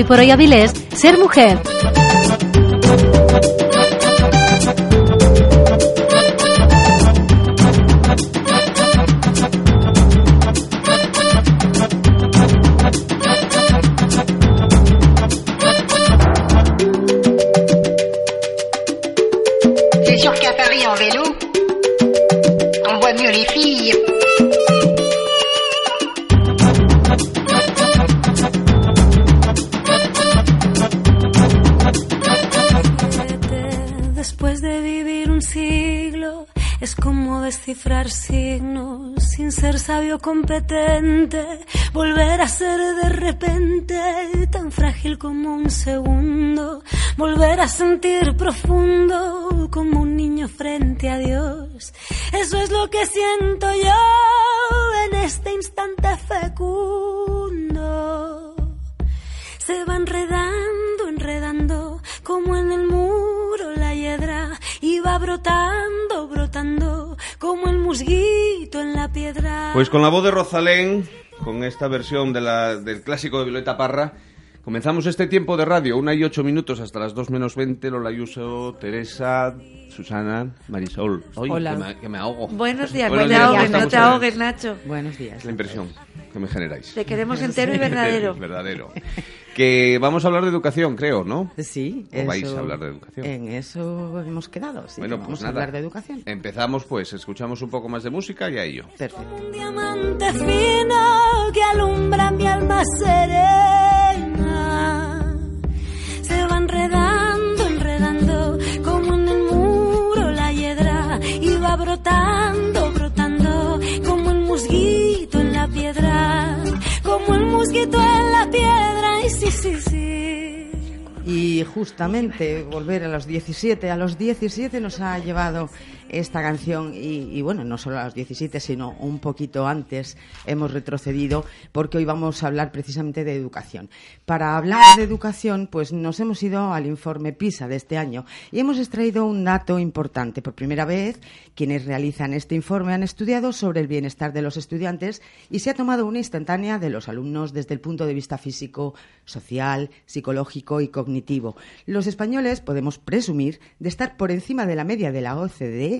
hoy por hoy Avilés, ser mujer. Volver a ser de repente tan frágil como un segundo. Volver a sentir profundo como un niño frente a Dios. Eso es lo que siento yo en este instante fecundo se va enredando, enredando, como en el muro la hiedra, y va brotando, brotando, como el musguito en la piedra. Pues con la voz de Rosalén, con esta versión de la- del clásico de Violeta Parra, comenzamos este tiempo de radio, una y ocho minutos hasta las dos menos veinte. Lola Ayuso, Teresa, Susana, Marisol. Ay, Hola. Que, me, que me ahogo. Buenos días, Buenos no te días, ahogues, no te ahogues, Nacho. Buenos días. Es la impresión que me generáis. Te queremos entero y verdadero. verdadero. Que vamos a hablar de educación, creo, ¿no? Sí, ¿O vais a hablar de educación? En eso hemos quedado, sí. bueno, que pues vamos a nada. hablar de educación. Empezamos pues, escuchamos un poco más de música y a ello. Perfecto. Un diamante fino que alumbra mi alma serena. Se va enredando, enredando, como en el muro la hiedra. Y va brotando, brotando, como el musguito en la piedra. Como el musguito en la sí, sí, sí. Y justamente volver a los 17, a los 17 nos ha llevado esta canción y, bueno, no solo a los 17, sino un poquito antes hemos retrocedido porque hoy vamos a hablar precisamente de educación. Para hablar de educación, pues nos hemos ido al informe PISA de este año y hemos extraído un dato importante. Por primera vez, quienes realizan este informe han estudiado sobre el bienestar de los estudiantes y se ha tomado una instantánea de los alumnos desde el punto de vista físico, social, psicológico y cognitivo. Los españoles podemos presumir de estar por encima de la media de la OCDE,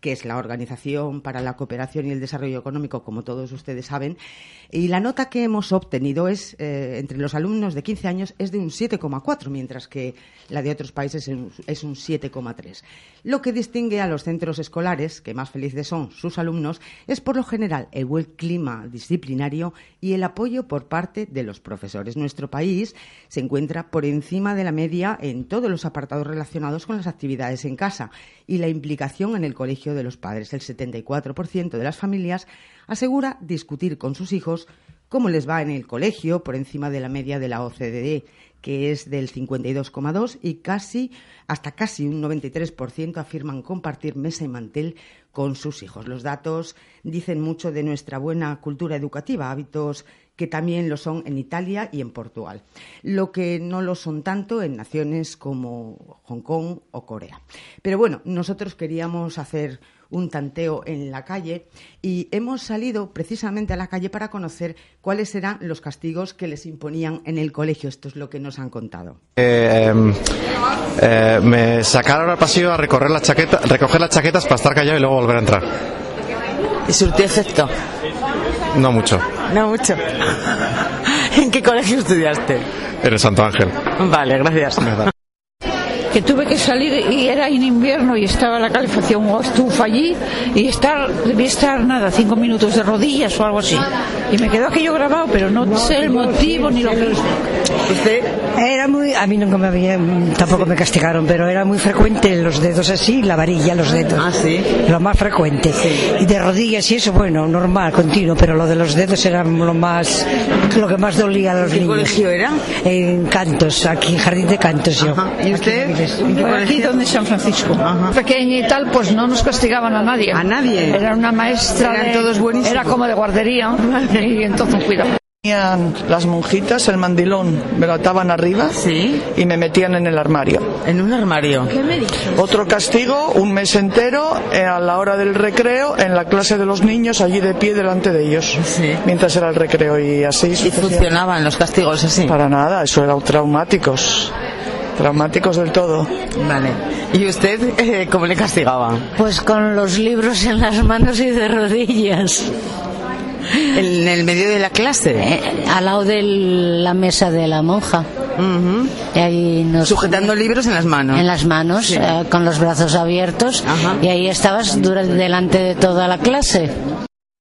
que es la Organización para la Cooperación y el Desarrollo Económico, como todos ustedes saben, y la nota que hemos obtenido es eh, entre los alumnos de 15 años es de un 7,4, mientras que la de otros países es un- es un 7,3. Lo que distingue a los centros escolares, que más felices son sus alumnos, es por lo general el buen clima disciplinario y el apoyo por parte de los profesores. Nuestro país se encuentra por encima de la media en todos los apartados relacionados con las actividades en casa y la implicación en el colegio de los padres. El 74% de las familias asegura discutir con sus hijos cómo les va en el colegio por encima de la media de la OCDE, que es del 52,2 y casi hasta casi un 93% afirman compartir mesa y mantel con sus hijos. Los datos dicen mucho de nuestra buena cultura educativa, hábitos que también lo son en Italia y en Portugal, lo que no lo son tanto en naciones como Hong Kong o Corea. Pero bueno, nosotros queríamos hacer un tanteo en la calle y hemos salido precisamente a la calle para conocer cuáles eran los castigos que les imponían en el colegio. Esto es lo que nos han contado. Eh, eh, me sacaron al pasillo a recorrer las chaquetas, recoger las chaquetas para estar callado y luego volver a entrar. ¿Y surtió efecto? No mucho. No mucho. ¿En qué colegio estudiaste? En el Santo Ángel. Vale, gracias. Que tuve que salir y era en invierno y estaba la calefacción o estufa allí y estar, debía estar nada, cinco minutos de rodillas o algo así. Y me quedó aquello grabado, pero no sé el motivo ni lo que ¿Usted? Era muy, a mí nunca me había, tampoco me castigaron, pero era muy frecuente los dedos así, la varilla, los dedos. Ah, sí. Lo más frecuente. Y de rodillas y eso, bueno, normal, continuo, pero lo de los dedos era lo más, lo que más dolía a los ¿Qué niños. colegio era? En Cantos, aquí en Jardín de Cantos yo. Ajá. ¿Y usted? En Avilés. ¿En qué Aquí donde San Francisco. Ajá. Pequeña y tal, pues no nos castigaban a nadie. ¿A nadie? Era una maestra. Eran de- todos buenísimos. Era como de guardería. Y entonces, cuidado. Tenían las monjitas el mandilón, me lo ataban arriba y me metían en el armario. ¿En un armario? ¿Qué me dices? Otro castigo, un mes entero, eh, a la hora del recreo, en la clase de los niños, allí de pie delante de ellos, mientras era el recreo y así. ¿Y funcionaban los castigos así? Para nada, eso eran traumáticos. Traumáticos del todo. Vale. ¿Y usted eh, cómo le castigaban? Pues con los libros en las manos y de rodillas. ¿En el medio de la clase? Eh, al lado de la mesa de la monja. Y ahí nos- Sujetando libros en las manos. En las manos, Sí. eh, con los brazos abiertos. Y ahí estabas dura- delante de toda la clase.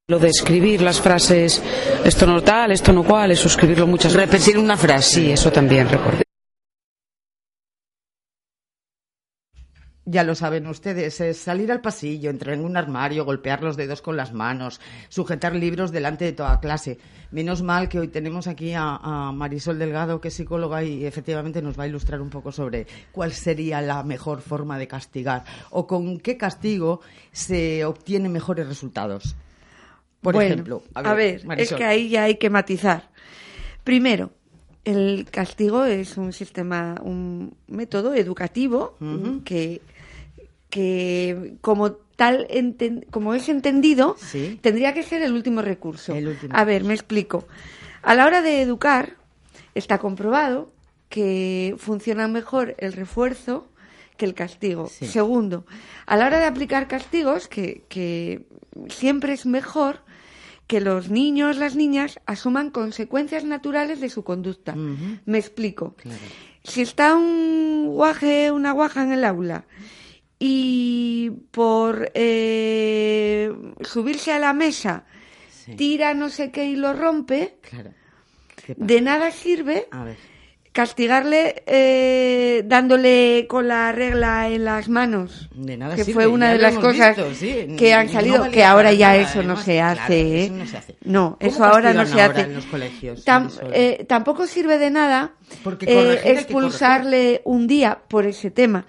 Lo de escribir las frases, esto no tal, esto no cual, eso escribirlo muchas veces. Repetir una frase. Sí, eso también recordé. Ya lo saben ustedes, es salir al pasillo, entrar en un armario, golpear los dedos con las manos, sujetar libros delante de toda clase. Menos mal que hoy tenemos aquí a, a Marisol Delgado, que es psicóloga y efectivamente nos va a ilustrar un poco sobre cuál sería la mejor forma de castigar o con qué castigo se obtienen mejores resultados. Por Bueno, ejemplo, a ver, es Marisol. que ahí ya hay que matizar. Primero, el castigo es un sistema, un método educativo que, que como tal, como es entendido, Sí. tendría que ser el último recurso. El último a ver, me explico. A la hora de educar, está comprobado que funciona mejor el refuerzo que el castigo. Sí. Segundo, a la hora de aplicar castigos, que, que siempre es mejor que los niños, las niñas, asuman consecuencias naturales de su conducta. Me explico. Si está un guaje, una guaja en el aula y por eh, subirse a la mesa tira no sé qué y lo rompe, de nada sirve A ver. castigarle eh, dándole con la regla en las manos. De nada que sirve, fue una de las cosas visto, sí. que han salido, que ahora ya nada, eso no se Claro, hace. eso ¿eh? no se hace. No, ¿Cómo eso ahora no se ahora hace. en los colegios, Tam- Marisol? eh, tampoco sirve de nada eh, expulsarle un día por ese tema.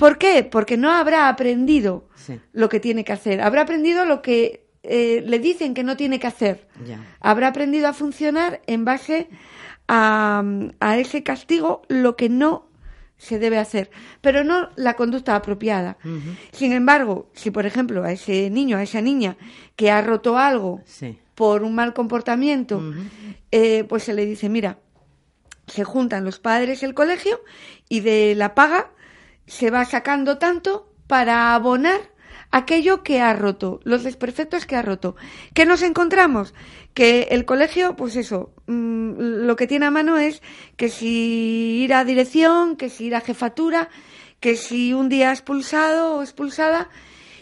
¿Por qué? Porque no habrá aprendido Sí. lo que tiene que hacer. Habrá aprendido lo que eh, le dicen que no tiene que hacer. Ya. Habrá aprendido a funcionar en base a, a ese castigo lo que no se debe hacer, pero no la conducta apropiada. Sin embargo, si por ejemplo a ese niño, a esa niña que ha roto algo Sí. por un mal comportamiento, eh, pues se le dice, mira, se juntan los padres el colegio y de la paga se va sacando tanto para abonar aquello que ha roto, los desperfectos que ha roto. ¿Qué nos encontramos? Que el colegio, pues eso, mm, lo que tiene a mano es que si ir a dirección, que si ir a jefatura, que si un día expulsado o expulsada,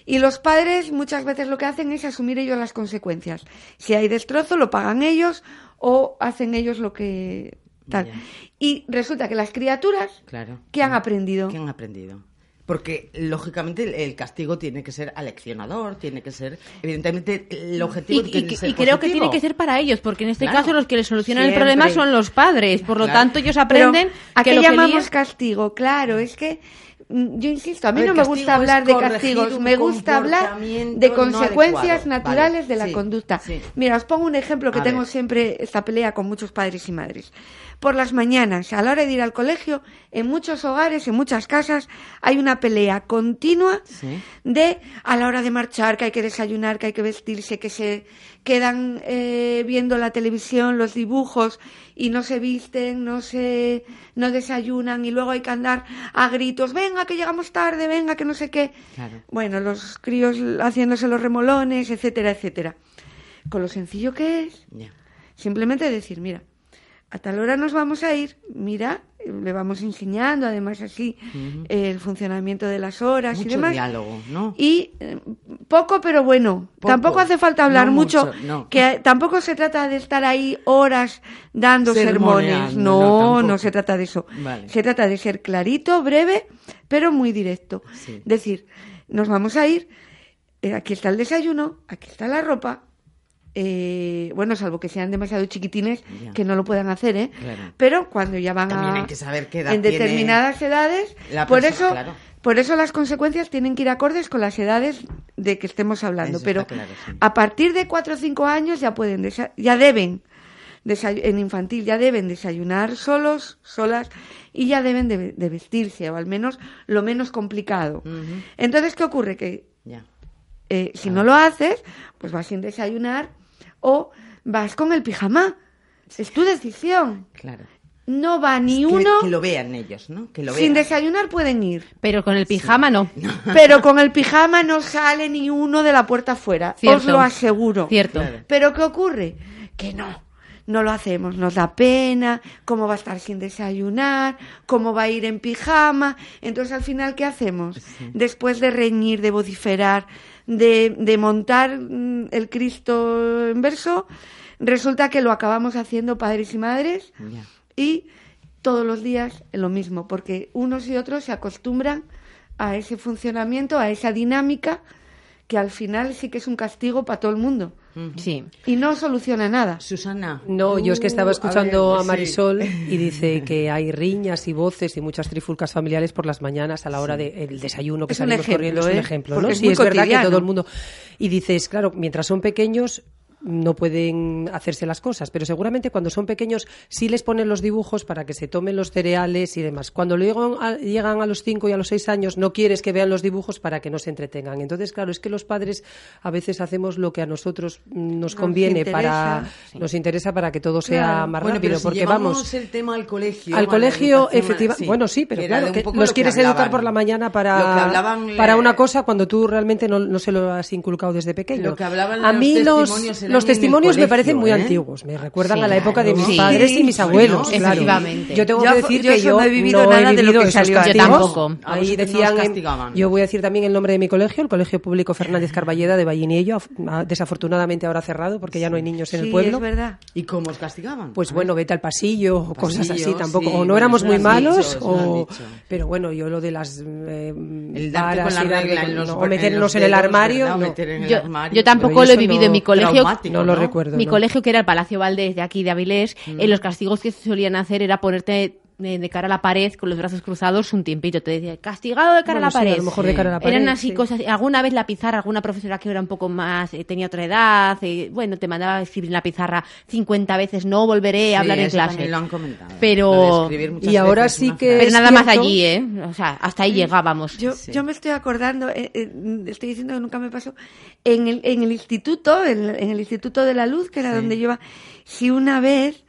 y los padres muchas veces lo que hacen es asumir ellos las consecuencias. Si hay destrozo, lo pagan ellos o hacen ellos lo que tal. Ya. Y resulta que las criaturas Claro. que han aprendido. ¿Qué han aprendido? Porque, lógicamente, el- castigo tiene que ser aleccionador, tiene que ser, evidentemente, el objetivo Y, tiene y- que ser y creo que tiene que ser para ellos, porque en este Claro. caso los que les solucionan Siempre. el problema son los padres. Por lo Claro. tanto, ellos Pero, aprenden ¿A que qué lo llamamos castigo? Claro, es que mm, yo insisto, a mí A ver, no me gusta hablar de castigos, me gusta hablar de consecuencias naturales Vale, de la sí, conducta. sí. Mira, os pongo un ejemplo que A tengo ver. siempre esta pelea con muchos padres y madres. Por las mañanas, a la hora de ir al colegio, en muchos hogares, en muchas casas, hay una pelea continua Sí. de a la hora de marchar, que hay que desayunar, que hay que vestirse, que se quedan eh, viendo la televisión, los dibujos y no se visten, no se no desayunan y luego hay que andar a gritos, venga que llegamos tarde, venga que no sé qué. Claro. Bueno, los críos haciéndose los remolones, etcétera, etcétera. Con lo sencillo que es, simplemente decir, mira, a tal hora nos vamos a ir, mira, le vamos enseñando además así el funcionamiento de las horas y demás. diálogo, ¿no? Y eh, poco pero bueno, Poco. tampoco hace falta hablar No mucho, mucho, no. que tampoco se trata de estar ahí horas dando sermones, no, no, se trata de eso. Vale. Se trata de ser clarito, breve, pero muy directo. Sí. Decir, nos vamos a ir, eh, aquí está el desayuno, aquí está la ropa, eh, bueno, salvo que sean demasiado chiquitines Ya. que no lo puedan hacer, ¿eh? Claro. Pero cuando ya van También a... hay que saber qué edad En determinadas edades, por eso... claro. Por eso las consecuencias tienen que ir acordes con las edades de que estemos hablando. Eso Pero está claro, sí. a partir de cuatro o cinco años ya pueden, ya deben en infantil ya deben desayunar solos, solas, y ya deben de, de vestirse, o al menos lo menos complicado. Entonces, ¿qué ocurre? Que Ya. eh, si no lo haces, pues vas sin desayunar o vas con el pijama. Es tu decisión. Claro. No va ni Que- uno. Que, lo vean ellos, ¿no? Que lo Sin vean. desayunar pueden ir. Pero con el pijama no. Pero con el pijama no sale ni uno de la puerta afuera. Os Cierto. lo aseguro. Cierto. Pero ¿qué ocurre? Que no. No lo hacemos, nos da pena, cómo va a estar sin desayunar, cómo va a ir en pijama. Entonces, al final, ¿qué hacemos? Después de reñir, de vociferar, de, de montar mm, el Cristo en verso, resulta que lo acabamos haciendo padres y madres y todos los días lo mismo, porque unos y otros se acostumbran a ese funcionamiento, a esa dinámica, que al final sí que es un castigo para todo el mundo. Sí. Y no soluciona nada. Susana. No, yo es que estaba Uh, escuchando ver, a, sí. Marisol y dice que hay riñas y voces y muchas trifulcas familiares por las mañanas a la hora del desayuno que Es un salimos ejemplo, corriendo. Es un ¿eh? ejemplo, ¿no? es sí, es verdad que todo el mundo. Y dices, claro, mientras son pequeños no pueden hacerse las cosas, pero seguramente cuando son pequeños sí les ponen los dibujos para que se tomen los cereales y demás. Cuando llegan a, llegan a los 5 y a los 6 años no quieres que vean los dibujos para que no se entretengan. Entonces, claro, es que los padres a veces hacemos lo que a nosotros nos conviene interesa, para sí. nos interesa para que todo sea más Bueno, rápido, pero si porque vamos el tema al colegio. al colegio, efectivamente. sí, Bueno, sí, pero claro, que los lo que quieres educar por la mañana para, hablaban, para eh, una cosa cuando tú realmente no, no se lo has inculcado desde pequeño. Lo que hablaban a mí los, testimonios los testimonios me colegio, parecen muy ¿eh? antiguos. Me recuerdan Sí, a la época de mis Sí. padres y mis Sí, abuelos. bueno, claro. efectivamente. Yo tengo Yo- que decir yo que yo no he vivido no nada he de lo vivido que salió. Yo tampoco. Ahí decían, en- yo voy a decir también el nombre de mi colegio, el Colegio Público Fernández Carballeda de Valliniello, af- ah, desafortunadamente ahora cerrado porque ya no hay niños en Sí, el pueblo. es verdad. ¿Y cómo os castigaban? Pues bueno, vete al pasillo, o cosas así, tampoco. sí, o no éramos muy malos, o... pero bueno, yo lo de las. eh, El darte con la regla en los o meternos en el armario. ¿verdad? no. Meter en el Yo, armario. yo tampoco lo he vivido en mi colegio. No lo recuerdo. Mi no. colegio, que era el Palacio Valdés de aquí de Avilés, Mm. eh, los castigos que solían hacer era ponerte de cara a la pared con los brazos cruzados un tiempito. Te decía, castigado de cara Bueno, a la sí, pared. a lo mejor de cara a la pared, Eran así sí. cosas. Alguna vez la pizarra, alguna profesora que era un poco más, eh, tenía otra edad, eh, bueno, te mandaba a escribir en la pizarra 50 veces, no volveré a Sí, hablar en clase. lo han comentado. Pero- Lo Y ahora veces sí que-. Pero nada más allí, ¿eh? O sea, hasta ahí llegábamos. Yo, Sí. yo me estoy acordando, eh, eh, estoy diciendo que nunca me pasó, en el, en el instituto, en, en el Instituto de la Luz, que era donde yo iba, si una vez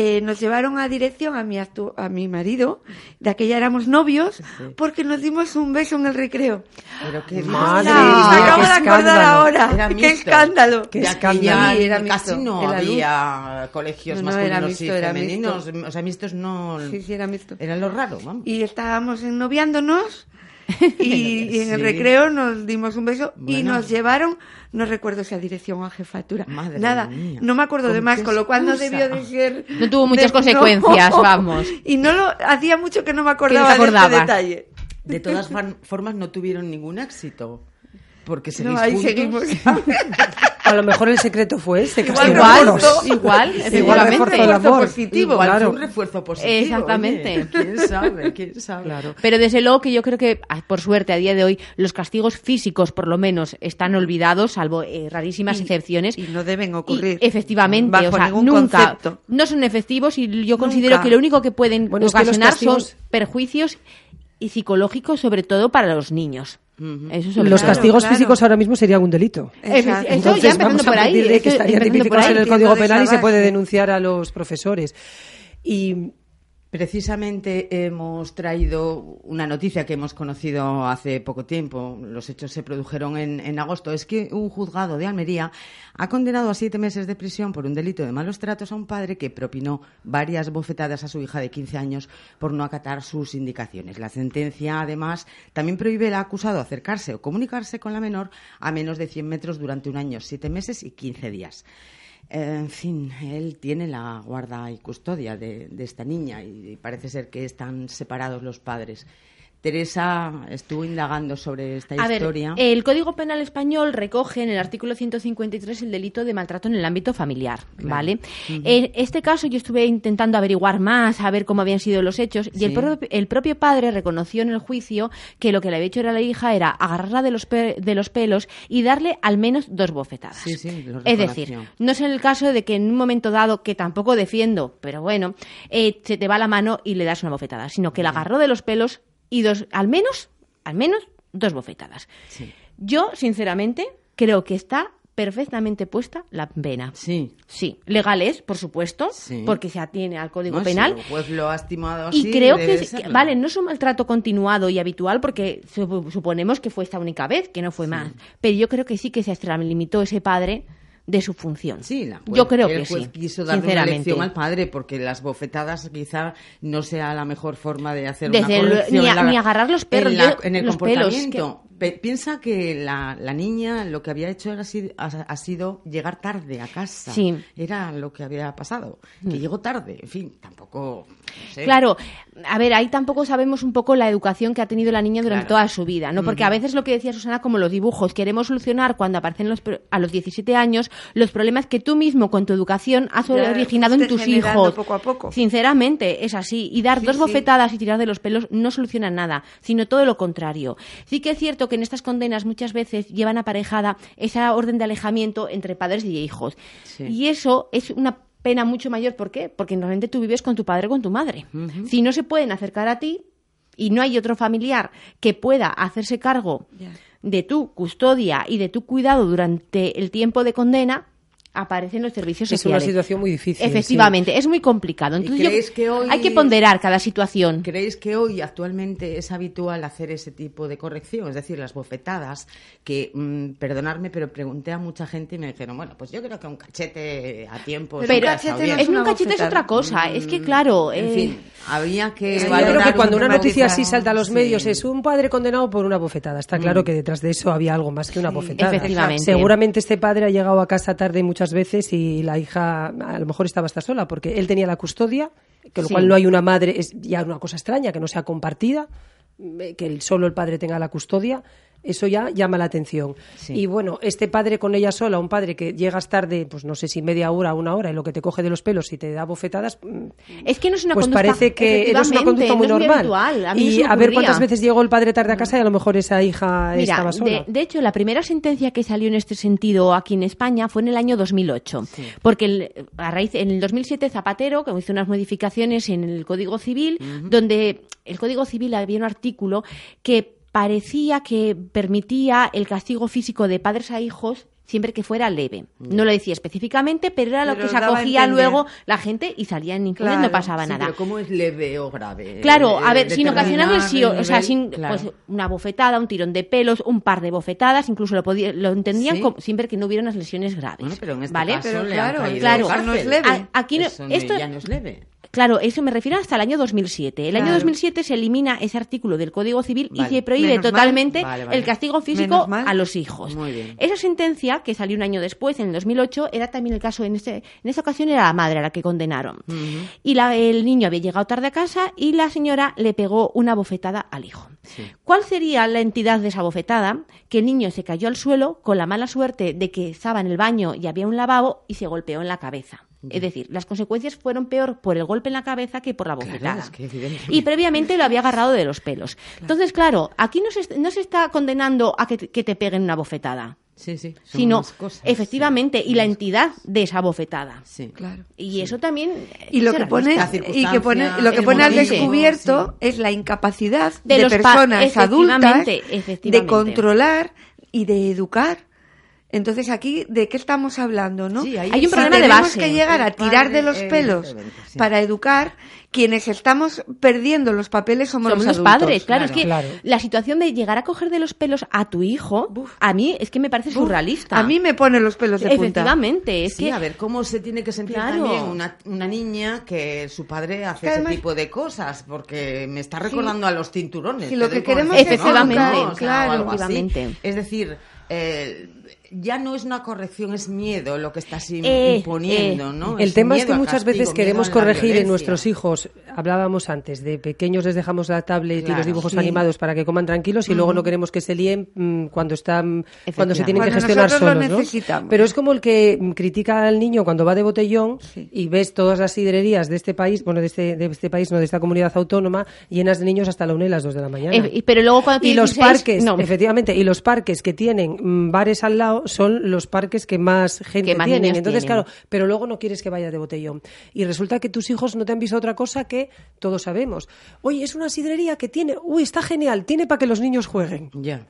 eh, nos llevaron a dirección a mi, actu- a mi marido, de aquella éramos novios, porque nos dimos un beso en el recreo. Pero qué Madre mía, me acabo qué de acordar escándalo. ahora. Era ¡Qué escándalo! Qué Ya que escándalo. ya Sí, era casi mixto, no luz. había colegios No, no, era masculinos mixto, y femeninos. O sea, mixtos no... Sí, sí, era mixto. Era lo raro, vamos. Y estábamos ennoviándonos y, y en el recreo nos dimos un beso y nos llevaron, no recuerdo si a dirección o a jefatura, Madre nada, mía. no me acuerdo de ¿Con más, con lo cual no debió de ser... No tuvo muchas de- consecuencias, no. vamos. Y no lo, hacía mucho que no me acordaba de este detalle. De todas formas, no tuvieron ningún éxito. Porque seguís No, ahí juntos. seguimos. A lo mejor el secreto fue ese. Igual refuerzo. igual, Igual efectivamente. refuerzo el Refuerzo amor. positivo. Igual Claro. fue un refuerzo positivo. Exactamente. oye. ¿Quién sabe? ¿Quién sabe? Claro. Pero desde luego que yo creo que, ah, por suerte, a día de hoy, los castigos físicos, por lo menos, están olvidados, salvo eh, rarísimas Y- excepciones. Y no deben ocurrir. Y, efectivamente, Bajo o sea, ningún nunca. concepto. No son efectivos y yo considero Nunca. que lo único que pueden Bueno, es que los ocasionar castigos- son perjuicios y psicológicos, sobre todo para los niños. Eso Los castigos claro. físicos ahora mismo serían un delito. Exacto. Eso Entonces ya vamos a por ahí. partir de que eso estarían tipificados en el Código Penal y se puede denunciar a los profesores. Y Precisamente hemos traído una noticia que hemos conocido hace poco tiempo. Los hechos se produjeron en, en agosto. Es que un juzgado de Almería ha condenado a siete meses de prisión por un delito de malos tratos a un padre que propinó varias bofetadas a su hija de 15 años por no acatar sus indicaciones. La sentencia, además, también prohíbe al acusado acercarse o comunicarse con la menor a menos de 100 metros durante un año, siete meses y 15 días. En fin, él tiene la guarda y custodia de esta niña y parece ser que están separados los padres. Teresa estuvo indagando sobre esta A ver, historia. el Código Penal español recoge en el artículo 153 el delito de maltrato en el ámbito familiar, ¿vale? En este caso yo estuve intentando averiguar más, a ver cómo habían sido los hechos, y el, pro- el propio padre reconoció en el juicio que lo que le había hecho a la hija era agarrarla de los, pe- de los pelos y darle al menos dos bofetadas. Sí, sí, lo es decir, no es en el caso de que en un momento dado, que tampoco defiendo, pero bueno, eh, se te va la mano y le das una bofetada, sino que la agarró de los pelos y dos, al menos, al menos dos bofetadas. Yo, sinceramente, creo que está perfectamente puesta la pena. Sí. Sí, legal es, por supuesto, Sí. porque se atiene al Código No, Penal. el juez lo ha estimado así. Y creo que, que- vale, no es un maltrato continuado y habitual porque sup- suponemos que fue esta única vez, que no fue más. Pero yo creo que sí que se extralimitó ese padre de su función. Sí, la juez- yo creo el que juez sí. quiso darle una lección al padre porque las bofetadas quizá no sea la mejor forma de hacer Desde una ni a- en la- ni agarrar los perros, en, la- en el los comportamiento. Piensa que la, la niña lo que había hecho era ha, ha sido llegar tarde a casa. Sí. Mm. Era lo que había pasado. Que llegó tarde. En fin, tampoco. no sé. Claro, a ver, ahí tampoco sabemos un poco la educación que ha tenido la niña durante Claro. toda su vida, ¿no? Porque a veces lo que decía Susana, como los dibujos, queremos solucionar cuando aparecen los, a los 17 años los problemas que tú mismo con tu educación has Ya originado en tus hijos. poco a poco. Sinceramente, es así. Y dar Sí, dos bofetadas y tirar de los pelos no soluciona nada, sino todo lo contrario. Sí que es cierto que en estas condenas muchas veces llevan aparejada esa orden de alejamiento entre padres y hijos. Y eso es una pena mucho mayor. ¿Por qué? Porque normalmente tú vives con tu padre o con tu madre. Si no se pueden acercar a ti y no hay otro familiar que pueda hacerse cargo de tu custodia y de tu cuidado durante el tiempo de condena, aparecen los servicios Es una sociales. situación muy difícil, Efectivamente, es muy complicado. ¿Y Entonces, yo- creéis que hoy- hay que ponderar cada situación. ¿Creéis que hoy actualmente es habitual hacer ese tipo de corrección? Es decir, las bofetadas, que, mm, perdonadme, pero pregunté a mucha gente y me dijeron, bueno, pues yo creo que un cachete a tiempo... Pero bien. es un cachete es otra cosa. Es que, claro... En eh, fin, había que Sí, yo creo que un cuando una noticia así salta a los sí. medios es un padre condenado por una bofetada. Está claro Mm. que detrás de eso había algo más que una bofetada. Efectivamente. Seguramente este padre ha llegado a casa tarde muchas veces y la hija a lo mejor estaba hasta sola porque él tenía la custodia, que lo Sí. cual no hay una madre, es ya una cosa extraña, que no sea compartida, eh, que el- solo el padre tenga la custodia. Eso ya llama la atención. Y bueno, este padre con ella sola, un padre que llegas tarde, pues no sé si media hora, una hora, y lo que te coge de los pelos y te da bofetadas, mm, Es que no es una pues conducta... parece que no es una conducta muy no normal. habitual. A y a ver cuántas veces llegó el padre tarde a casa y a lo mejor esa hija Mira, estaba sola. de, de hecho, la primera sentencia que salió en este sentido aquí en España fue en el año 2008. Porque el- a raíz, en el 2007 Zapatero, que hizo unas modificaciones en el Código Civil, donde el Código Civil había un artículo que parecía que permitía el castigo físico de padres a hijos siempre que fuera leve. No lo decía específicamente, pero era lo Pero que se acogía luego la gente y salían incluso no Claro, pasaba sí, nada. Pero ¿cómo es leve o grave? Claro, Eh, a ver, sin ocasionar el o sea, sin claro. pues, una bofetada, un tirón de pelos, un par de bofetadas, incluso lo, podía- lo entendían Sí. como- siempre que no hubiera unas lesiones graves. Bueno, pero en este ¿vale? caso Pero le claro, han claro, cárcel. no es leve. A- aquí no- no- esto- ya no es leve. Claro, eso me refiero hasta el año 2007. El año Claro. 2007 se elimina ese artículo del Código Civil Vale. y se prohíbe Menos totalmente Vale, vale. el castigo físico a los hijos. Muy bien. Esa sentencia, que salió un año después, en el 2008, era también el caso, en, este, en esta ocasión era la madre a la que condenaron. Y la- el niño había llegado tarde a casa y la señora le pegó una bofetada al hijo. ¿Cuál sería la entidad de esa bofetada? Que el niño se cayó al suelo con la mala suerte de que estaba en el baño y había un lavabo y se golpeó en la cabeza. Es decir, las consecuencias fueron peor por el golpe en la cabeza que por la bofetada. es que evidente. Y previamente lo había agarrado de los pelos. Entonces, claro, aquí no se, no se está condenando a que te, que te peguen una bofetada, Sí, sí. son sino cosas, efectivamente y la entidad de esa bofetada. Sí. Claro. Y eso también Y lo que pone, y que pone, lo que pone al descubierto es la incapacidad De de, los pa- personas adultas efectivamente, de controlar y de educar. Entonces aquí, ¿de qué estamos hablando, no? Sí, ahí Hay un problema de tenemos base. que llegar a tirar de los pelos sí. para educar. Quienes estamos perdiendo los papeles somos, Somos los adultos. padres, claro, es que claro. la situación de llegar a coger de los pelos a tu hijo, a mí es que me parece surrealista. A mí me pone los pelos de punta. Efectivamente, es Sí, que a ver, ¿cómo se tiene que sentir Claro. también una, una niña que su padre hace Que ese además- tipo de cosas? Porque me está recordando a los cinturones. Si lo que queremos es. Efectivamente, ¿no? O sea, claro. o algo así. Efectivamente. Es decir, eh, ya no es una corrección, es miedo lo que estás im- Eh, imponiendo, eh. ¿no? El tema es que muchas castigo, veces queremos corregir en nuestros hijos. Hablábamos antes, de pequeños les dejamos la tablet y los dibujos sí. animados para que coman tranquilos y luego no queremos que se líen mm, cuando están cuando se tienen que gestionar solos. Pero es como el que mm, critica al niño cuando va de botellón y ves todas las sidrerías de este país, bueno, de este, de este país, no de esta comunidad autónoma, llenas de niños hasta la una y las dos de la mañana. Eh, y- pero luego cuando y los 16, parques, no. efectivamente, y los parques que tienen mm, bares al lado son los parques que más gente Que más tienen. Entonces, tienen. claro, pero luego no quieres que vaya de botellón. Y resulta que tus hijos no te han visto otra cosa que todos sabemos. Oye, es una sidrería que tiene, uy, está genial, tiene para que los niños jueguen. Ya.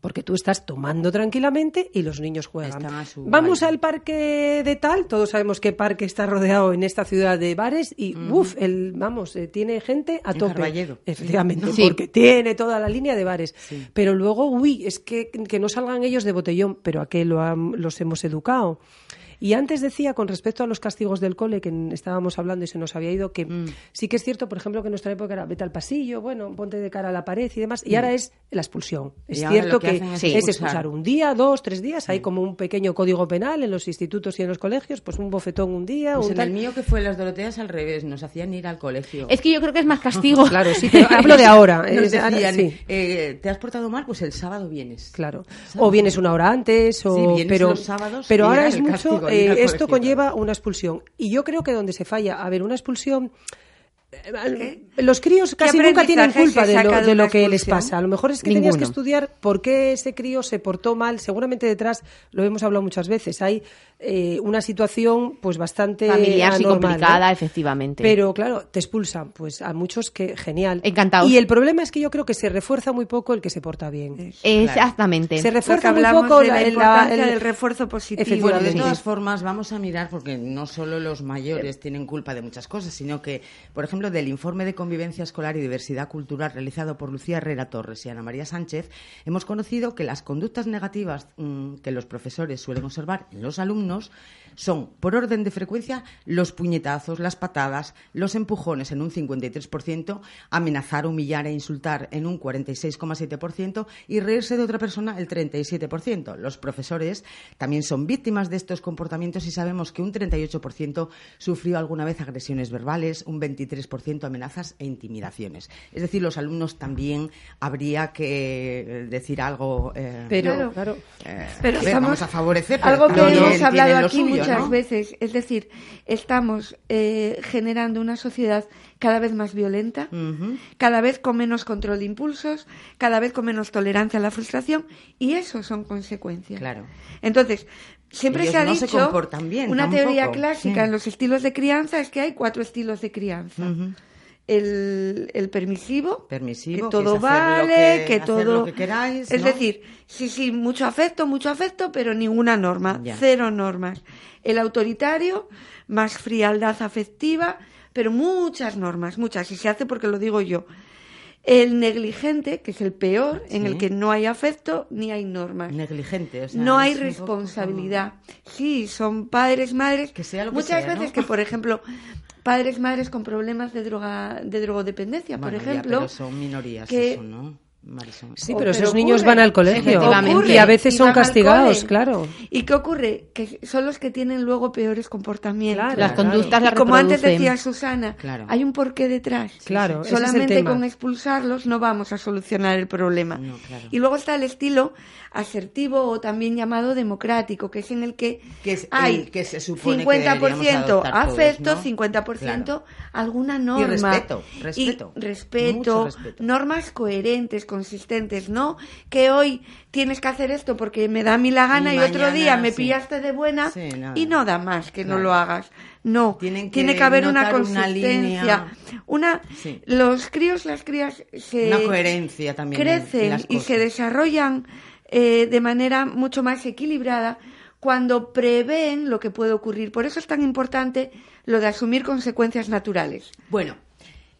Porque tú estás tomando tranquilamente y los niños juegan. Vamos al parque de tal, todos sabemos qué parque está rodeado en esta ciudad de bares y, uff, el, vamos, eh, tiene gente a En tope. Carballedo. Efectivamente, Sí. porque tiene toda la línea de bares. Pero luego, uy, es que, que no salgan ellos de botellón, pero a qué lo los hemos educado. Y antes decía, con respecto a los castigos del cole, que estábamos hablando y se nos había ido, que Mm. sí que es cierto, por ejemplo, que en nuestra época era vete al pasillo, bueno, ponte de cara a la pared y demás, y Mm. ahora es la expulsión. Es cierto que que, es es expulsar. expulsar un día, dos, tres días, hay como un pequeño código penal en los institutos y en los colegios, pues un bofetón un día, Pues un en tal. el mío que fue en las Doroteas al revés, nos hacían ir al colegio. Es que yo creo que es más castigo. Claro, sí, pero hablo de ahora. Nos es de ahora, decían, sí. eh, ¿te has portado mal? Pues el sábado vienes. Claro. O vienes una hora antes, o Sí, vienes pero, los sábados pero ahora es mucho. Eh, esto conlleva una expulsión. Y yo creo que donde se falla, a ver, una expulsión. Eh, Los críos ¿Qué casi nunca tienen culpa de lo, de que les pasa. A lo mejor es que tenías que estudiar por qué ese crío se portó mal. Seguramente detrás, lo hemos hablado muchas veces, hay eh, una situación pues bastante Familiar y complicada, efectivamente. Pero claro, te expulsan, pues a muchos que genial. Encantados. Y el problema es que yo creo que se refuerza muy poco el que se porta bien. Exactamente. Se refuerza muy poco de la el- importancia el- del refuerzo positivo. Bueno, de todas formas, vamos a mirar, porque no solo los mayores tienen culpa de muchas cosas, sino que, por ejemplo, del informe de convivencia escolar y diversidad cultural realizado por Lucía Herrera Torres y Ana María Sánchez, hemos conocido que las conductas negativas mm, que los profesores suelen observar en los alumnos son, por orden de frecuencia, los puñetazos, las patadas, los empujones en un 53%, amenazar, humillar e insultar en un 46,7% y reírse de otra persona el 37%. Los profesores también son víctimas de estos comportamientos y sabemos que un 38% sufrió alguna vez agresiones verbales, un 23% amenazas e intimidaciones. Es decir, los alumnos también habría que eh, decir algo. eh, Pero, Claro. claro. eh, Pero a ver, estamos- vamos a favorecer. pero Algo que hemos hablado lo aquí suyo, muchas ¿no? veces, es decir, estamos eh, generando una sociedad cada vez más violenta, cada vez con menos control de impulsos, cada vez con menos tolerancia a la frustración, y eso son consecuencias. Claro. Entonces, siempre Ellos se ha no se dicho, bien, una tampoco. teoría clásica Sí. en los estilos de crianza es que hay cuatro estilos de crianza. El, el permisivo, Permisivo, que todo que vale, que- todo lo que queráis, es ¿no? decir, sí, sí, mucho afecto, mucho afecto, pero ninguna norma, Ya. cero normas. El autoritario, más frialdad afectiva, pero muchas normas, muchas, y se hace porque lo digo yo. El negligente, que es el peor, en el que no hay afecto ni hay normas. Negligente, o sea, no hay responsabilidad. Sí, son padres, madres. Que sea lo que Muchas sea, ¿no? veces que, por ejemplo, padres, madres con problemas de droga, de drogodependencia, por ya, ejemplo. pero son minorías que- eso, ¿no? Marisol? Sí, pero pero esos niños ocurre. van al colegio y a veces Y son castigados, claro. ¿Y qué ocurre? Que son los que tienen luego peores comportamientos. Claro, Las conductas y las como antes decía Susana, Claro. hay un porqué detrás. Claro, Solamente con expulsarlos no vamos a solucionar el problema. No, claro. Y luego está el estilo asertivo o también llamado democrático, que es en el que, Que es hay el que se supone que 50% deberíamos adoptar afecto, todos, ¿no? 50% Claro. alguna norma. respeto, respeto. Y respeto, respeto. normas coherentes, consistentes, no que hoy tienes que hacer esto porque me da a mí la gana Y y, otro día me sí. pillaste de buena Sí, y no da más que no lo hagas. No, que tiene que haber una consistencia. Una, Sí. los críos, las crías se Una coherencia también en- en crecen y se desarrollan eh, de manera mucho más equilibrada cuando prevén lo que puede ocurrir. Por eso es tan importante lo de asumir consecuencias naturales. Bueno,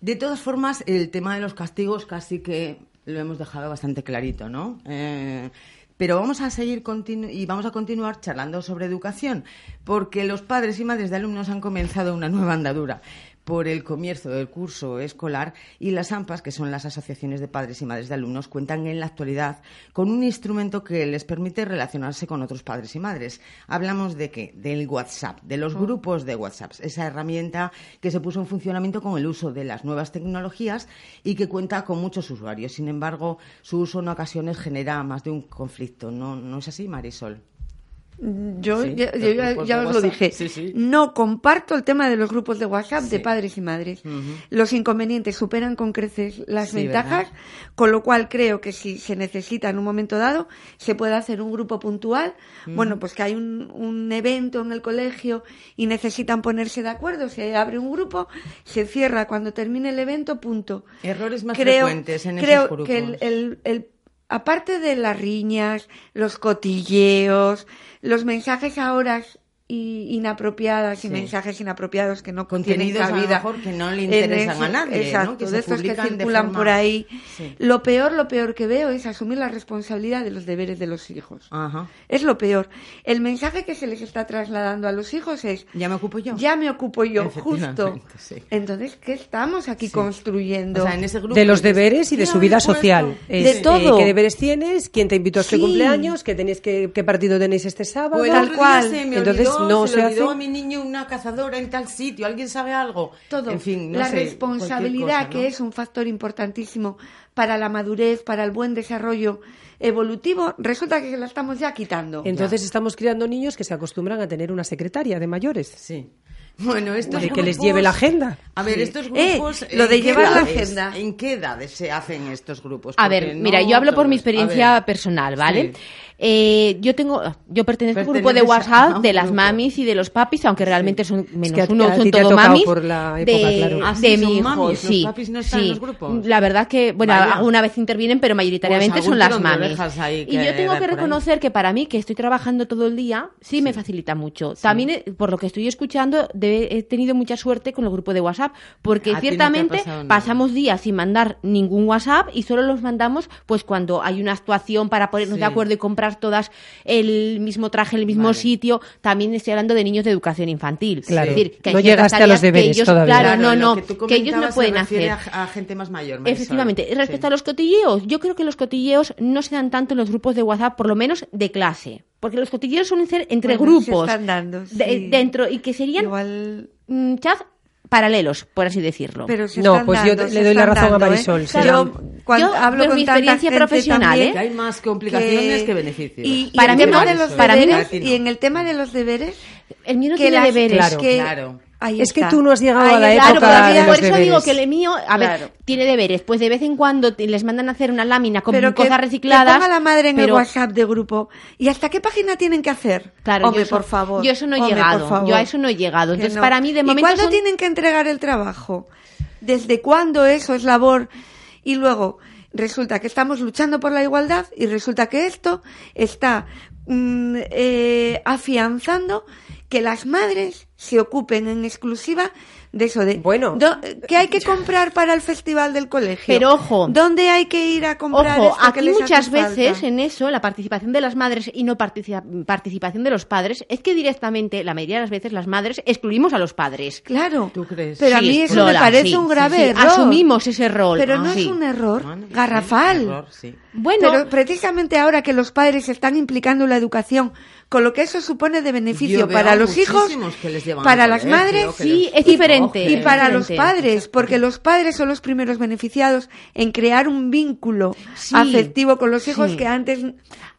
de todas formas, el tema de los castigos casi que lo hemos dejado bastante clarito, ¿no? Eh, pero vamos a seguir y vamos a continuar charlando sobre educación, porque los padres y madres de alumnos han comenzado una nueva andadura. Por el comienzo del curso escolar y las AMPAs, que son las asociaciones de padres y madres de alumnos, cuentan en la actualidad con un instrumento que les permite relacionarse con otros padres y madres. Hablamos de qué? Del WhatsApp, de los grupos de WhatsApp, esa herramienta que se puso en funcionamiento con el uso de las nuevas tecnologías y que cuenta con muchos usuarios. Sin embargo, su uso en ocasiones genera más de un conflicto. ¿No, no es así, Marisol? Yo, Sí, ya, yo ya- os lo dije. Sí, sí. No comparto el tema de los grupos de WhatsApp de padres y madres. Los inconvenientes superan con creces las ventajas, ¿verdad? con lo cual creo que si se necesita en un momento dado, se puede hacer un grupo puntual. Bueno, pues que hay un, un evento en el colegio y necesitan ponerse de acuerdo, se abre un grupo, se cierra cuando termine el evento, punto. Errores más creo, frecuentes en creo esos grupos. que el, el- el- aparte de las riñas, los cotilleos, los mensajes ahora y inapropiadas y Sí. mensajes inapropiados que no Contenidos, tienen a lo cabida mejor, que no le interesan eso- a nadie, ¿no? exacto Que se de estos que de circulan forma- por ahí Sí. lo peor lo peor que veo es asumir la responsabilidad de los deberes de los hijos es lo peor el mensaje que se les está trasladando a los hijos es ya me ocupo yo ya me ocupo yo justo sí. entonces qué estamos aquí construyendo O sea, en ese grupo de los deberes y de ¿qué su vida social. De Es, eh, todo. ¿Qué deberes tienes? ¿Quién te invitó a este Sí. cumpleaños? ¿Qué, tenéis que, ¿Qué partido tenéis este sábado? Día se me Entonces no se, se, hace. a mi niño una cazadora en tal sitio. ¿Alguien sabe algo? todo En fin, no la sé, responsabilidad que ¿no? es un factor importantísimo para la madurez para el buen desarrollo evolutivo resulta que la estamos ya quitando Entonces estamos criando niños que se acostumbran a tener una secretaria de mayores. Sí. Bueno, estos de que les lleve la agenda. A ver, estos Eh, grupos. lo ¿en de qué llevar la edades- agenda. ¿En qué edades se hacen estos grupos? A ver, no mira, yo hablo por mi experiencia personal, ¿vale? Sí. Eh, yo tengo, yo pertenezco a un grupo de a WhatsApp de las mamis y de los papis, aunque realmente son menos que uno, son todo mamis. por la de, época, claro. Ah, sí, de mi hijo, mamis, los sí. papis no están sí. en los grupos. La verdad que, bueno, Vaya. alguna vez intervienen, pero mayoritariamente Pues son las de mamis. Y yo tengo que reconocer que para mí, que estoy trabajando todo el día, sí, me facilita mucho. También, eh, por lo que estoy escuchando, de- he tenido mucha suerte con el grupo de WhatsApp, porque A no ciertamente pasamos días sin mandar ningún WhatsApp y solo los mandamos pues cuando hay una actuación para ponernos Sí. de acuerdo y comprar todas el mismo traje, el mismo sitio. También estoy hablando de niños de educación infantil. Claro. Es decir, que hay No llegaste a los tareas que deberes ellos- todavía. Claro, Claro, no, no, que tú que ellos no pueden hacer. A, a gente más mayor. Marisol. Efectivamente. Respecto Sí. a los cotilleos, yo creo que los cotilleos no se dan tanto en los grupos de WhatsApp, por lo menos de clase. Porque los cotilleos suelen ser entre Bueno, se grupos. están dando, de- dentro, y que serían Igual- mm, chats paralelos, por así decirlo. Pero se No, pues yo dando, le se doy la razón a dando, ¿eh? Marisol. Yo, cuando Yo, hablo con mi experiencia profesional, también ¿eh? Que hay más complicaciones que, beneficios. Y, y Para el mí tema no, de los para mí no. deberes, ti no. y en el tema de los deberes, El mío no que tiene las- deberes. Claro, que- claro. Ahí Es que tú no has llegado Ahí a la. Claro, época por, de por los eso digo que el mío, a ver, tiene deberes. Pues de vez en cuando les mandan a hacer una lámina con pero que, cosas que recicladas. ponga la madre en el WhatsApp de grupo. ¿Y hasta qué página tienen que hacer? Claro, Hombre, yo eso, por favor. Yo eso no he Hombre, llegado. Yo a eso no he llegado. Que Entonces, no. para mí, de ¿Y momento. cuándo son- tienen que entregar el trabajo? ¿Desde cuándo eso es labor? Y luego resulta que estamos luchando por la igualdad y resulta que esto está mm, eh, afianzando que las madres se ocupen en exclusiva de eso de Bueno. do- ¿qué hay que comprar para el festival del colegio? Pero ojo. ¿Dónde hay que ir a comprar Ojo, esto que aquí les muchas falta? veces en eso, la participación de las madres y no partici- participación de los padres, es que directamente, la mayoría de las veces, las madres excluimos a los padres. Claro. ¿Tú crees? Pero a mí eso Lola, me parece sí, un grave sí, error. Asumimos ese rol. Pero Ah, no sí. es un error Bueno, sí, garrafal. error, sí. Bueno, Pero precisamente ahora que los padres están implicando en la educación, con lo que eso supone de beneficio para los hijos, para las madres sí, es diferente. Y para los padres, porque los padres son los primeros beneficiados en crear un vínculo Sí, afectivo con los hijos sí. que antes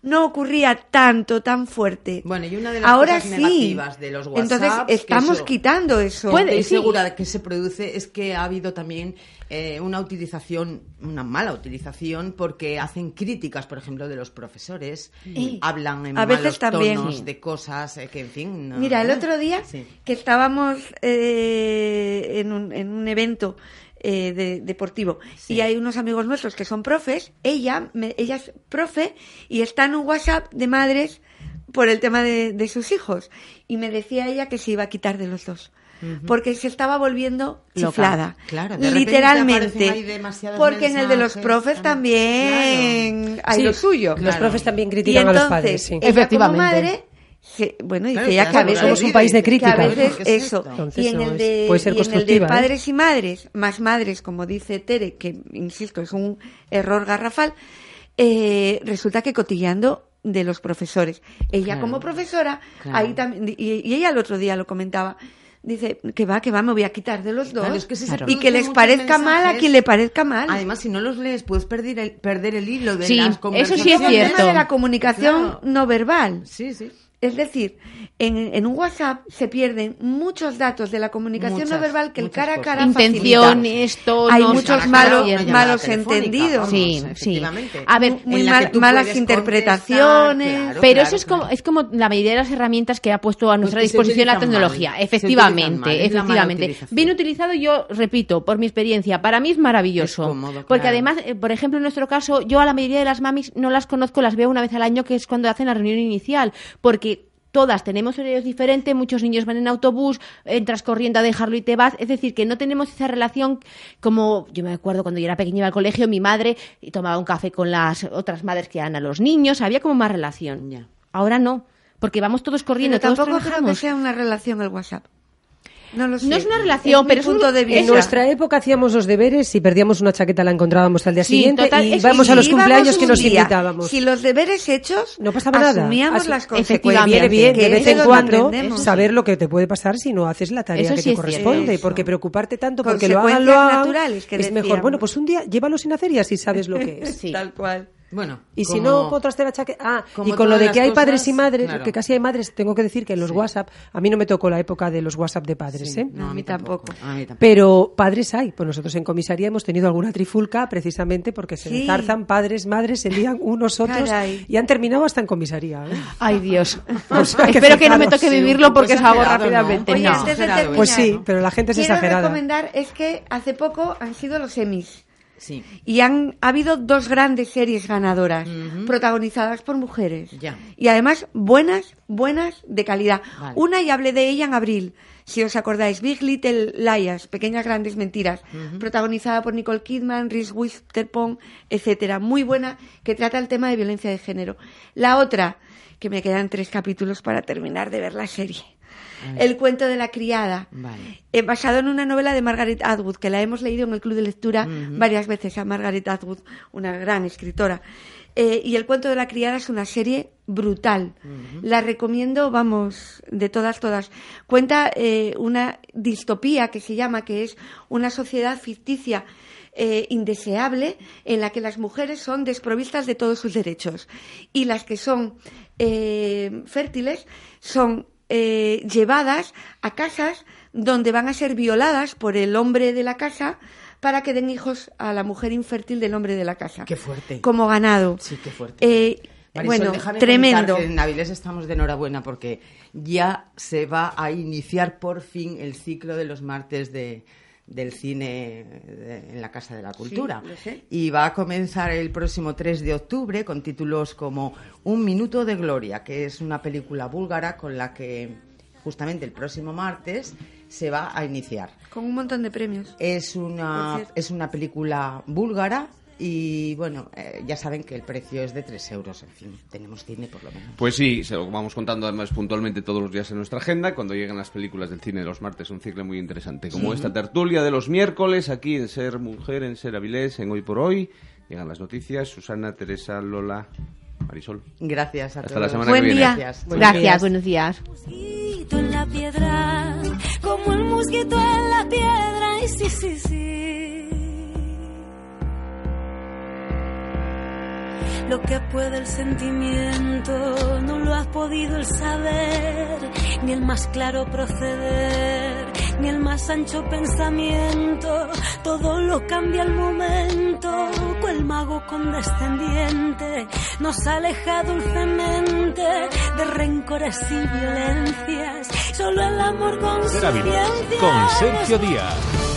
no ocurría tanto, tan fuerte. Bueno, y una de las Ahora cosas sí. negativas de los WhatsApp Entonces estamos eso- quitando eso. Puede, Estoy sí. segura de que se produce es que ha habido también eh, una utilización, una mala utilización, porque hacen críticas, por ejemplo, de los profesores, hablan en A veces malos también. tonos Sí. de cosas eh, que, en fin. no- Mira, el ¿eh? otro día Sí. que estábamos eh, en, un, en un evento eh, de- deportivo y hay unos amigos nuestros que son profes, ella, me- ella es profe y está en un WhatsApp de madres por el tema de, de sus hijos y me decía ella que se iba a quitar de los dos. Porque se estaba volviendo chiflada. Claro, de literalmente. Porque en el de los profes también hay Sí, lo suyo. Los profes también critican y a los padres, sí. ella como Efectivamente. madre se- bueno, dice Claro, claro, que a veces somos un país de que crítica. a veces ¿Qué es eso. Entonces y en el de, puede ser y en el de constructiva, ¿eh? padres y madres, más madres, como dice Tere, que insisto es un error garrafal, eh, resulta que cotilleando de los profesores. Ella Claro. como profesora, Claro. ahí también, y, y ella el otro día lo comentaba. Dice que va, que va, me voy a quitar de los dos. Claro, es que si se y que les parezca mal a quien le parezca mal. Además, si no los lees, puedes perder el, perder el hilo de Sí, las eso sí es conversaciones. Luego el tema cierto. de la comunicación Claro. no verbal. Sí, sí. Es decir, en, en un WhatsApp se pierden muchos datos de la comunicación Muchas, no verbal que el cara a cosas. cara Intenciones, facilita. tonos, Hay muchos malos, malos entendidos. vamos, Sí, sí. A ver, muy mal- malas interpretaciones. claro, Pero claro, eso es como, claro. es como la mayoría de las herramientas que ha puesto a nuestra que se disposición la tecnología. mal, efectivamente, mal, efectivamente. Bien utilizado, yo repito, por mi experiencia, para mí es maravilloso. Es cómodo, Porque claro. además, eh, por ejemplo, en nuestro caso, yo a la mayoría de las mamis no las conozco, las veo una vez al año, que es cuando hacen la reunión inicial. Porque todas tenemos horarios diferentes, muchos niños van en autobús, entras corriendo a dejarlo y te vas. Es decir, que no tenemos esa relación como yo me acuerdo cuando yo era pequeña iba al colegio, mi madre y tomaba un café con las otras madres que dan a los niños, había como más relación. Ya. Ahora no, porque vamos todos corriendo, Pero todos tampoco creo que sea una relación el WhatsApp. No lo sé. No es una relación, mi pero es un- punto de en vista. En nuestra época hacíamos los deberes, si perdíamos una chaqueta la encontrábamos al día Sí, siguiente total, y íbamos sí, a los cumpleaños que nos día. invitábamos. Si los deberes hechos, No pasaba nada. asumíamos Así- las consecuencias. viene bien de vez en cuando saber lo que te puede pasar si no haces la tarea Eso que sí te es corresponde. cierto. Porque preocuparte tanto porque lo hagan, lo hagan, naturales que es mejor. Bueno, pues un día llévalo sin hacer y así sabes lo que es. Tal cual. Bueno, Y si como- no la chaqueta... Ah, y con lo de que hay cosas, padres y madres, claro. que casi hay madres, tengo que decir que en los WhatsApp, a mí no me tocó la época de los WhatsApp de padres, ¿eh? No, a mí tampoco. A mí tampoco. Pero padres hay. Pues nosotros en comisaría hemos tenido alguna trifulca precisamente porque se Sí. enzarzan padres, madres, se lían unos otros Caray. y han terminado hasta en comisaría. ¿eh? Ay, Dios. O sea, que Espero que no me toque vivirlo porque salgo exagerado, ¿no? rápidamente. Oye, no. Pues sí, pero la gente es quiero exagerada. recomendar es que hace poco han sido los Emmys. Sí. Y han ha habido dos grandes series ganadoras, protagonizadas por mujeres. Ya. Y además buenas, buenas de calidad. Vale. Una y hablé de ella en abril, si os acordáis, Big Little Liars, Pequeñas Grandes Mentiras, protagonizada por Nicole Kidman, Reese Witherspoon, etcétera. Muy buena, que trata el tema de violencia de género. La otra, que me quedan tres capítulos para terminar de ver la serie. El cuento de la criada, Vale. eh, basado en una novela de Margaret Atwood, que la hemos leído en el club de lectura varias veces a Margaret Atwood, una gran escritora. Eh, y el cuento de la criada es una serie brutal. La recomiendo, vamos, de todas, todas. Cuenta eh, una distopía que se llama, que es una sociedad ficticia eh, indeseable en la que las mujeres son desprovistas de todos sus derechos y las que son eh, fértiles son eh, llevadas a casas donde van a ser violadas por el hombre de la casa para que den hijos a la mujer infértil del hombre de la casa. Qué fuerte. Como ganado. Sí, qué fuerte. Eh, Marisol, bueno, tremendo. que en Avilés estamos de enhorabuena porque ya se va a iniciar por fin el ciclo de los martes de, del cine de- en la Casa de la Cultura. Y va a comenzar el próximo 3 de octubre con títulos como Un minuto de gloria, que es una película búlgara con la que justamente el próximo martes se va a iniciar. Con un montón de premios. Es una, es una película búlgara y bueno, eh, ya saben que el precio es de 3 euros, en fin, tenemos cine por lo menos. Pues sí, se lo vamos contando además puntualmente todos los días en nuestra agenda. Cuando llegan las películas del cine de los martes, un ciclo muy interesante. Como Sí. esta tertulia de los miércoles, aquí en Ser Mujer, en Ser Avilés, en Hoy por Hoy. Llegan las noticias. Susana, Teresa, Lola, Marisol. Gracias a Hasta todos. la semana Buen que viene. día. Gracias. Gracias, buenos días. en la piedra, como el mosquito en la piedra, y sí, sí, sí. Lo que puede el sentimiento, no lo has podido el saber, ni el más claro proceder, ni el más ancho pensamiento, todo lo cambia al momento, cual mago condescendiente nos aleja dulcemente de rencores y violencias, solo el amor con con Sergio Díaz.